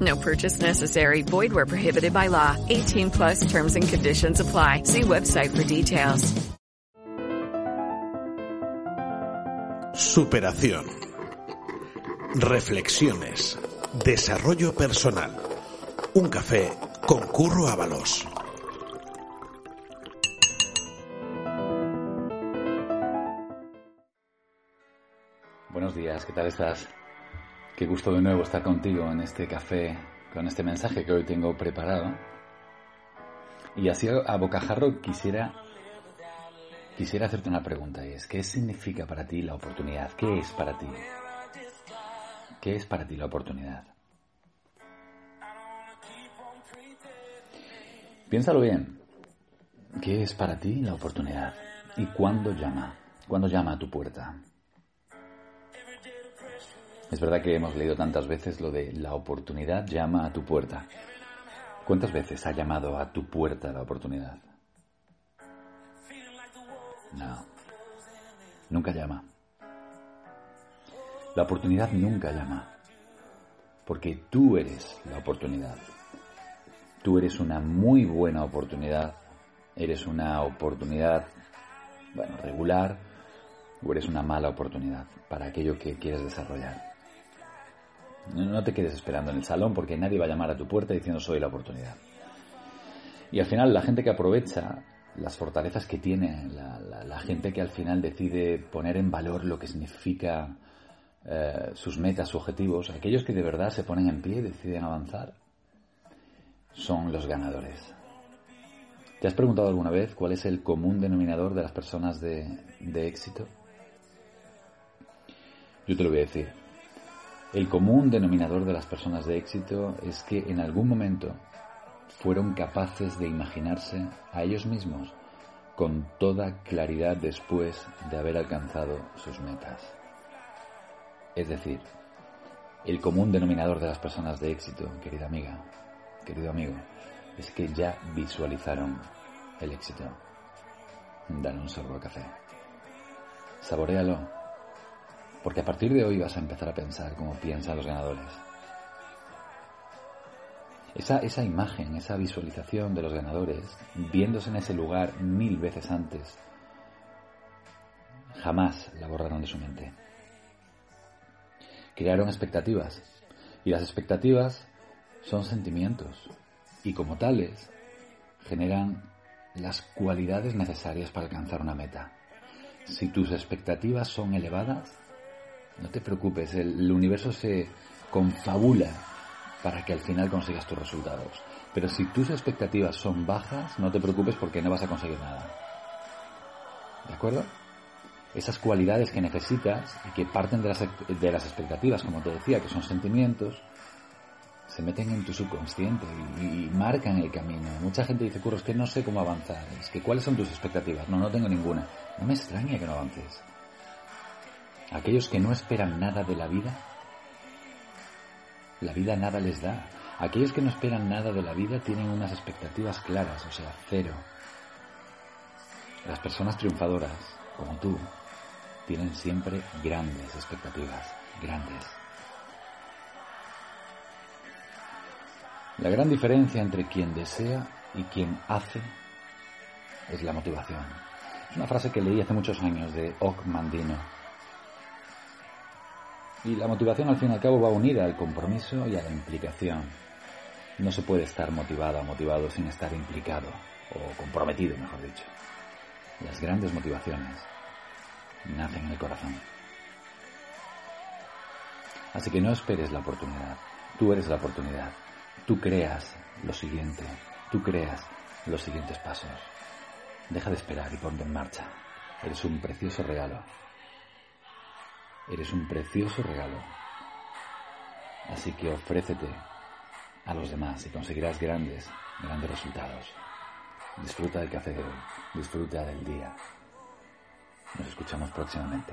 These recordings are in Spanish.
No purchase necessary. Void where prohibited by law. 18 plus terms and conditions apply. See website for details. Superación. Reflexiones. Desarrollo personal. Un café con Curro Ábalos. Buenos días, ¿qué tal estás? Qué gusto de nuevo estar contigo en este café con este mensaje que hoy tengo preparado. Y así a bocajarro quisiera quisiera hacerte una pregunta y es ¿qué significa para ti la oportunidad? ¿Qué es para ti? ¿Qué es para ti la oportunidad? Piénsalo bien. ¿Qué es para ti la oportunidad? ¿Y cuándo llama? ¿Cuándo llama a tu puerta? Es verdad que hemos leído tantas veces lo de la oportunidad llama a tu puerta. ¿Cuántas veces ha llamado a tu puerta la oportunidad? No, nunca llama. La oportunidad nunca llama, porque tú eres la oportunidad. Tú eres una muy buena oportunidad, eres una oportunidad, bueno, regular, o eres una mala oportunidad para aquello que quieres desarrollar. No te quedes esperando en el salón porque nadie va a llamar a tu puerta diciendo soy la oportunidad. Y al final la gente que aprovecha las fortalezas que tiene, la, gente que al final decide poner en valor lo que significa eh, sus metas, sus objetivos, aquellos que de verdad se ponen en pie y deciden avanzar, son los ganadores. ¿Te has preguntado alguna vez cuál es el común denominador de las personas de, de éxito? Yo te lo voy a decir. El común denominador de las personas de éxito es que en algún momento fueron capaces de imaginarse a ellos mismos con toda claridad después de haber alcanzado sus metas. Es decir, el común denominador de las personas de éxito, querida amiga, querido amigo, es que ya visualizaron el éxito. Dale un sorbo de café. Saborealo porque a partir de hoy vas a empezar a pensar como piensan los ganadores. Esa, esa imagen, esa visualización de los ganadores, viéndose en ese lugar mil veces antes, jamás la borraron de su mente. Crearon expectativas y las expectativas son sentimientos y como tales generan las cualidades necesarias para alcanzar una meta. Si tus expectativas son elevadas, no te preocupes, el, universo se confabula para que al final consigas tus resultados. Pero si tus expectativas son bajas, no te preocupes porque no vas a conseguir nada. ¿De acuerdo? Esas cualidades que necesitas y que parten de las, de las expectativas, como te decía, que son sentimientos, se meten en tu subconsciente y, marcan el camino. Mucha gente dice, Curro, es que no sé cómo avanzar. Es que, ¿cuáles son tus expectativas? No, no tengo ninguna. No me extraña que no avances. Aquellos que no esperan nada de la vida, la vida nada les da. Aquellos que no esperan nada de la vida tienen unas expectativas claras, o sea, cero. Las personas triunfadoras, como tú, tienen siempre grandes expectativas, grandes. La gran diferencia entre quien desea y quien hace es la motivación. Es una frase que leí hace muchos años de Ock Mandino y la motivación al fin y al cabo va unida al compromiso y a la implicación. No se puede estar motivado o motivado sin estar implicado o comprometido, mejor dicho. Las grandes motivaciones nacen en el corazón. Así que no esperes la oportunidad. Tú eres la oportunidad. Tú creas lo siguiente. Tú creas los siguientes pasos. Deja de esperar y ponte en marcha. Eres un precioso regalo Eres un precioso regalo. Así que ofrécete a los demás y conseguirás grandes, grandes resultados. Disfruta del café de hoy, disfruta del día. Nos escuchamos próximamente.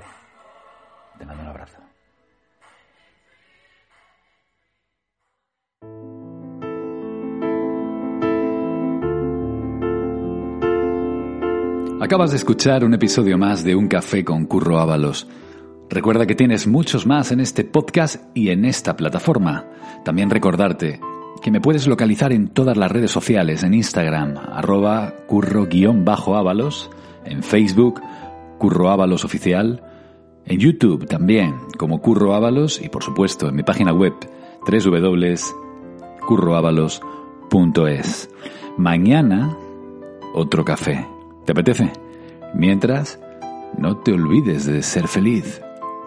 Te mando un abrazo. Acabas de escuchar un episodio más de Un Café con Curro Ábalos. Recuerda que tienes muchos más en este podcast y en esta plataforma. También recordarte que me puedes localizar en todas las redes sociales, en Instagram, arroba curro-ábalos, en Facebook, Curro Ábalos Oficial, en YouTube también, como Curro Ábalos, y por supuesto en mi página web, www.curroábalos.es. Mañana, otro café. ¿Te apetece? Mientras, no te olvides de ser feliz.